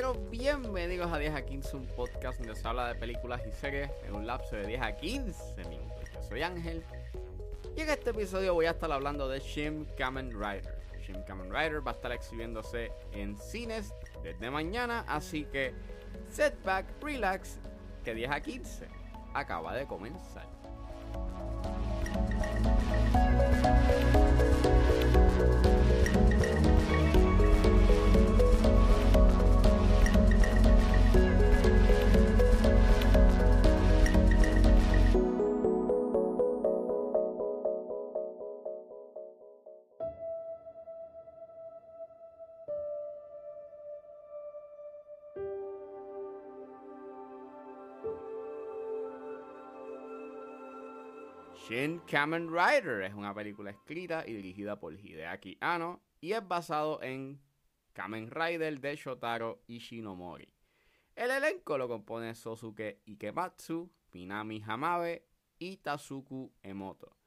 Pero bienvenidos a 10 a 15, un podcast donde se habla de películas y series en un lapso de 10 a 15 minutos. Yo soy Ángel y en este episodio voy a estar hablando de Shin Kamen Rider. Shin Kamen Rider va a estar exhibiéndose en cines desde mañana, así que setback, relax, que 10 a 15 acaba de comenzar. Shin Kamen Rider es una película escrita y dirigida por Hideaki Anno y es basado en Kamen Rider de Shotaro Ishinomori. El elenco lo compone Sosuke Ikematsu, Minami Hamabe y Tazuku Emoto.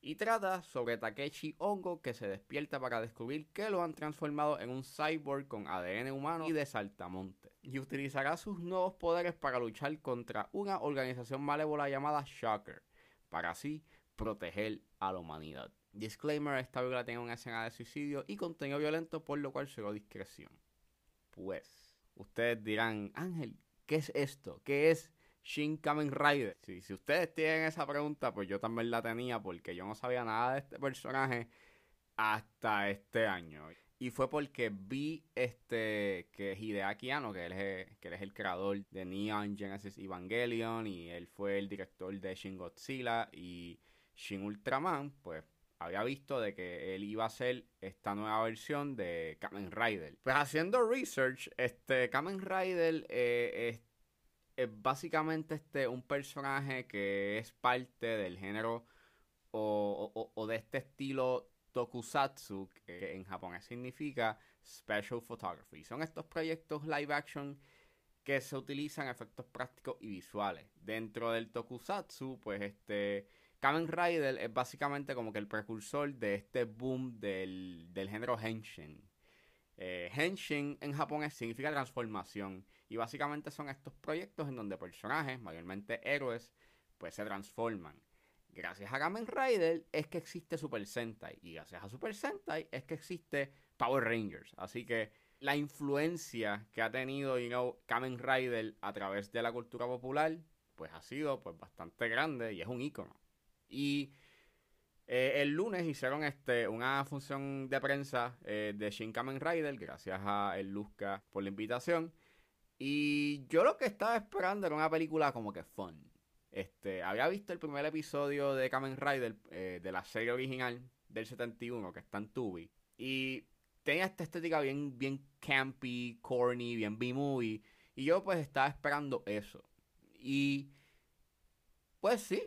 Y trata sobre Takeshi Hongo que se despierta para descubrir que lo han transformado en un cyborg con ADN humano y de saltamonte. Y utilizará sus nuevos poderes para luchar contra una organización malévola llamada Shocker para así proteger a la humanidad. Disclaimer, esta película tiene una escena de suicidio y contenido violento, por lo cual será discreción. Pues, ustedes dirán, Ángel, ¿qué es esto? ¿Qué es Shin Kamen Rider? Si, si ustedes tienen esa pregunta, pues yo también la tenía porque yo no sabía nada de este personaje hasta este año. Y fue porque vi este que Hideaki Anno, que él, es, que él es el creador de Neon Genesis Evangelion y él fue el director de Shin Godzilla y Shin Ultraman, pues había visto de que él iba a hacer esta nueva versión de Kamen Rider. Pues haciendo research, este Kamen Rider eh, es, básicamente este un personaje que es parte del género o, o de este estilo tokusatsu, que en japonés significa special photography. Son estos proyectos live action que se utilizan efectos prácticos y visuales. Dentro del tokusatsu, pues este Kamen Rider es básicamente como que el precursor de este boom del, género Henshin. Eh, henshin en japonés significa transformación y básicamente son estos proyectos en donde personajes, mayormente héroes, pues se transforman gracias a Kamen Rider es que existe Super Sentai. Y gracias a Super Sentai es que existe Power Rangers. Así que la influencia que ha tenido you Kamen Rider a través de la cultura popular, pues ha sido pues bastante grande y es un icono. Y eh, el lunes hicieron este una función de prensa eh, de Shin Kamen Rider, gracias a El Luzca por la invitación. Y yo lo que estaba esperando era una película como que fun. Este, había visto el primer episodio de Kamen Rider eh, de la serie original del 71 que está en Tubi. Y tenía esta estética bien, bien campy, corny, bien B-movie. Y yo pues estaba esperando eso. Y pues sí,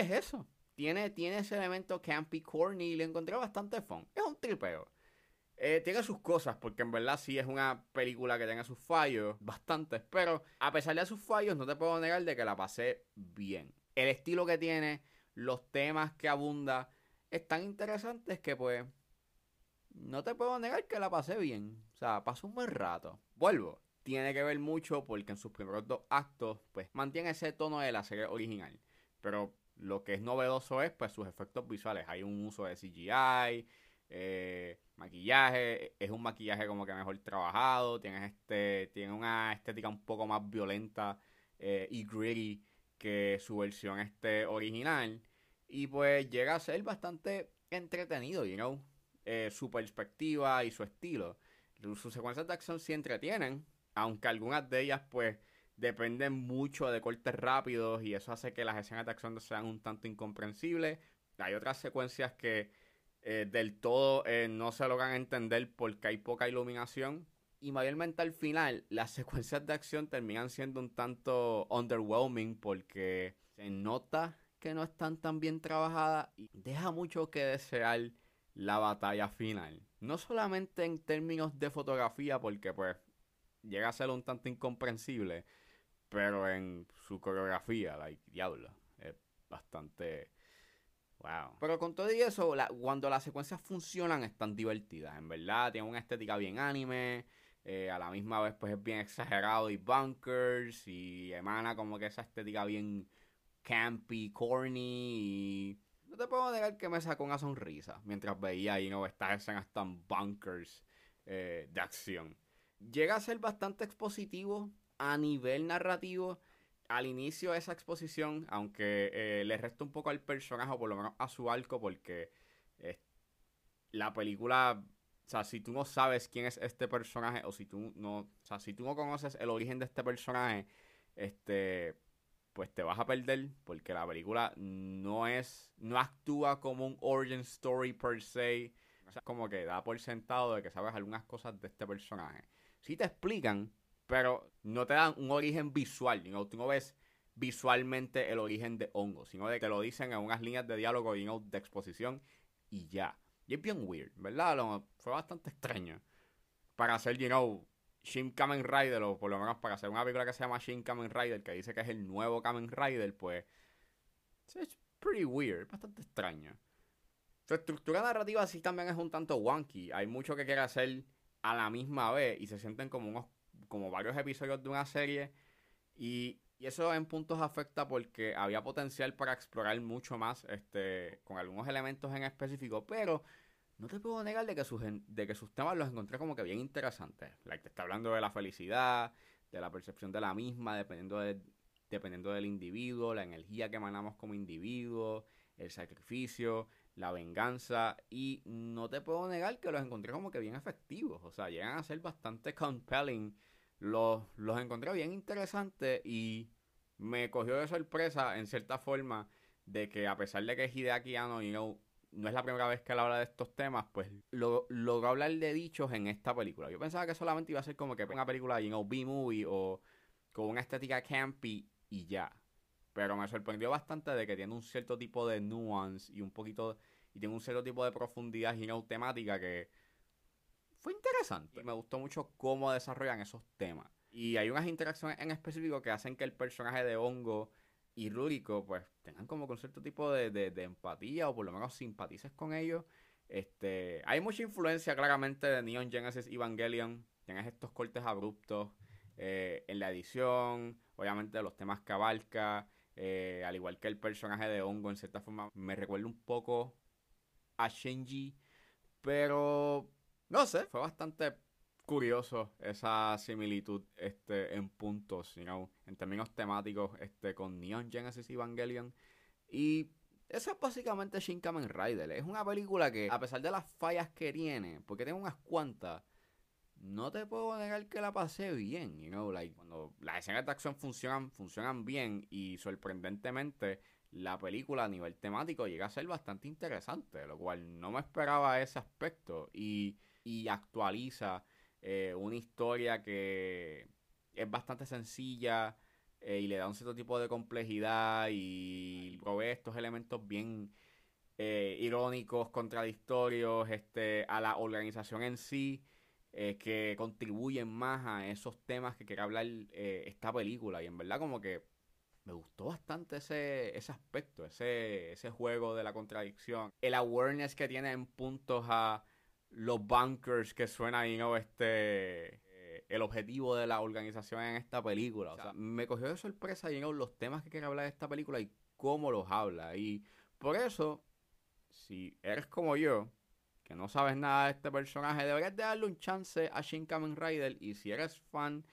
es eso. Tiene, tiene ese elemento campy, corny y le encontré bastante fun. Es un tripeo. Eh, tiene sus cosas, porque en verdad sí es una película que tenga sus fallos, bastantes, pero a pesar de sus fallos, no te puedo negar de que la pasé bien. El estilo que tiene, los temas que abunda, es tan interesantes que pues no te puedo negar que la pasé bien. O sea, pasó un buen rato. Vuelvo. Tiene que ver mucho porque en sus primeros dos actos, pues mantiene ese tono de la serie original. Pero lo que es novedoso es pues sus efectos visuales. Hay un uso de CGI, eh, maquillaje, es un maquillaje como que mejor trabajado, tiene, este, tiene una estética un poco más violenta eh, y gritty que su versión este original. Y pues llega a ser bastante entretenido, you know, eh, su perspectiva y su estilo. Sus secuencias de acción sí entretienen, aunque algunas de ellas pues dependen mucho de cortes rápidos y eso hace que las escenas de acción sean un tanto incomprensibles. Hay otras secuencias que eh, del todo eh, no se logran entender porque hay poca iluminación. Y mayormente al final, las secuencias de acción terminan siendo un tanto underwhelming porque se nota que no están tan bien trabajadas y deja mucho que desear la batalla final. No solamente en términos de fotografía, porque pues llega a ser un tanto incomprensible, pero en su coreografía, like, diablo, es bastante pero con todo y eso, cuando las secuencias funcionan, están divertidas, en verdad. Tienen una estética bien anime. Eh, a la misma vez, pues es bien exagerado y bunkers. Y emana como que esa estética bien campy, corny. Y no te puedo negar que me sacó una sonrisa mientras veía y no estas escenas tan bunkers eh, de acción. Llega a ser bastante expositivo a nivel narrativo. Al inicio de esa exposición, aunque eh, le resta un poco al personaje, o por lo menos a su arco, porque la película o sea, si tú no sabes quién es este personaje o si tú no, o sea, si tú no conoces el origen de este personaje, este pues te vas a perder porque la película no es no actúa como un origin story per se, o sea, como que da por sentado de que sabes algunas cosas de este personaje. Sí te explican, pero no te dan un origen visual, ¿no? tú no ves visualmente el origen de Hongo, sino de que lo dicen en unas líneas de diálogo y no de exposición y ya. Y es bien weird, ¿verdad? fue bastante extraño. Para hacer, you know, Shin Kamen Rider, o por lo menos para hacer una película que se llama Shin Kamen Rider, que dice que es el nuevo Kamen Rider, pues. Es pretty weird, bastante extraño. Su estructura narrativa sí también es un tanto wonky. Hay mucho que quiere hacer a la misma vez y se sienten como unos como varios episodios de una serie y y eso en puntos afecta porque había potencial para explorar mucho más este, con algunos elementos en específico, pero no te puedo negar de que sus, de que sus temas los encontré como que bien interesantes. Like, te está hablando de la felicidad, de la percepción de la misma, dependiendo, de, dependiendo del individuo, la energía que emanamos como individuo, el sacrificio, la venganza. Y no te puedo negar que los encontré como que bien efectivos. O sea, llegan a ser bastante compelling los, los encontré bien interesantes y me cogió de sorpresa en cierta forma de que a pesar de que Hideaki Anno you know, no es la primera vez que él habla de estos temas, pues lo, logró hablar de dichos en esta película. Yo pensaba que solamente iba a ser como que una película, you know, B-movie o con una estética campy y ya. Pero me sorprendió bastante de que tiene un cierto tipo de nuance y un poquito y tiene un cierto tipo de profundidad y you temática que fue interesante. Me gustó mucho cómo desarrollan esos temas. Y hay unas interacciones en específico que hacen que el personaje de Hongo y Rúrico pues tengan como con cierto tipo de, empatía o por lo menos simpatices con ellos. Este, hay mucha influencia claramente de Neon Genesis Evangelion. Tienes estos cortes abruptos eh, en la edición, obviamente los temas que eh, al igual que el personaje de Hongo en cierta forma me recuerda un poco a Shenji, pero no sé, fue bastante curioso esa similitud este, en puntos, en términos temáticos este, con Neon Genesis Evangelion. Y eso es básicamente Shin Kamen Rider. Es una película que, a pesar de las fallas que tiene, porque tiene unas cuantas, no te puedo negar que la pasé bien, you know, like, cuando las escenas de acción funcionan, funcionan bien y sorprendentemente la película a nivel temático llega a ser bastante interesante, lo cual no me esperaba ese aspecto y y actualiza eh, una historia que es bastante sencilla eh, y le da un cierto tipo de complejidad y provee estos elementos bien eh, irónicos, contradictorios este, a la organización en sí. Que contribuyen más a esos temas que quiere hablar esta película. Y en verdad como que me gustó bastante ese, ese aspecto, ese, ese juego de la contradicción. El awareness que tiene en puntos a los bunkers que suena ahí, ¿no? Este, eh, el objetivo de la organización en esta película. O sea, me cogió de sorpresa, you los temas que quiere hablar de esta película y cómo los habla. Y por eso, si eres como yo, que no sabes nada de este personaje, deberías darle un chance a Shin Kamen Rider. Y si eres fan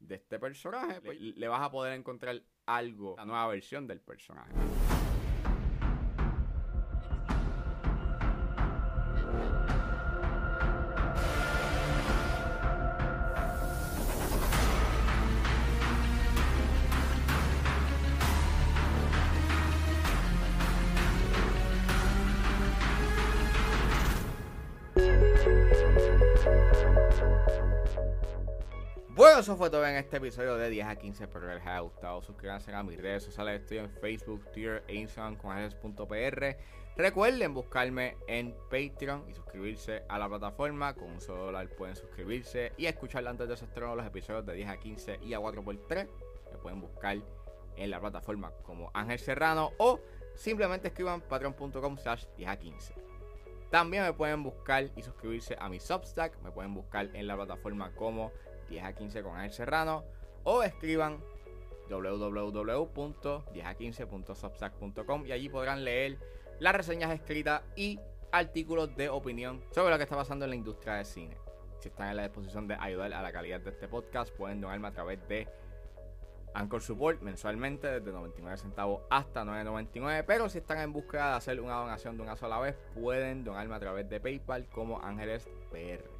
de este personaje, pues le vas a poder encontrar algo, la nueva versión del personaje. Eso fue todo en este episodio de 10 a 15. Espero que les haya gustado. Suscríbanse a mis redes sociales. Estoy en Facebook, Twitter e Instagram con Recuerden buscarme en Patreon y suscribirse a la plataforma. Con un solo dólar pueden suscribirse y escuchar antes de su estreno los episodios de 10 a 15 y a 4x3. Me pueden buscar en la plataforma como Ángel Serrano o simplemente escriban patreon.com slash 10 a 15. También me pueden buscar y suscribirse a mi Substack. Me pueden buscar en la plataforma como 10 a 15 con Ángel Serrano. O escriban www.10a15.substack.com y allí podrán leer las reseñas escritas y artículos de opinión sobre lo que está pasando en la industria del cine. Si están en la disposición de ayudar a la calidad de este podcast, pueden donarme a través de Anchor Support mensualmente desde 99 centavos hasta 9.99. Pero si están en búsqueda de hacer una donación de una sola vez, pueden donarme a través de PayPal como Ángeles PR.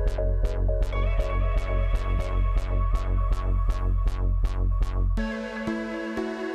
Thank you.